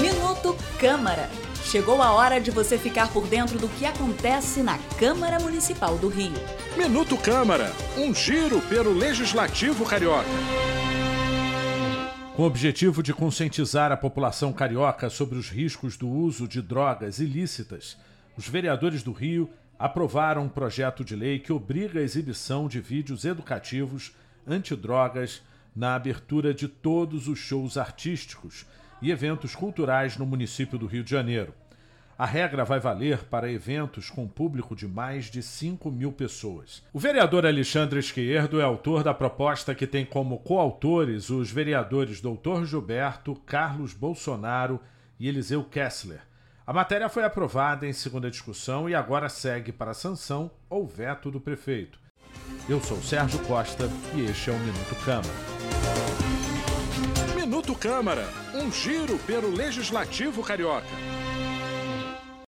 Minuto Câmara. Chegou a hora de você ficar por dentro do que acontece na Câmara Municipal do Rio. Minuto Câmara, um giro pelo Legislativo Carioca. Com o objetivo de conscientizar a população carioca sobre os riscos do uso de drogas ilícitas, os vereadores do Rio aprovaram um projeto de lei que obriga a exibição de vídeos educativos antidrogas na abertura de todos os shows artísticos e eventos culturais no município do Rio de Janeiro. A regra vai valer para eventos com público de mais de 5 mil pessoas. O vereador Alexandre Esquerdo é autor da proposta que tem como coautores os vereadores Dr. Gilberto, Carlos Bolsonaro e Eliseu Kessler. A matéria foi aprovada em segunda discussão e agora segue para sanção ou veto do prefeito. Eu sou Sérgio Costa e este é o Minuto Câmara. Minuto Câmara, um giro pelo Legislativo Carioca.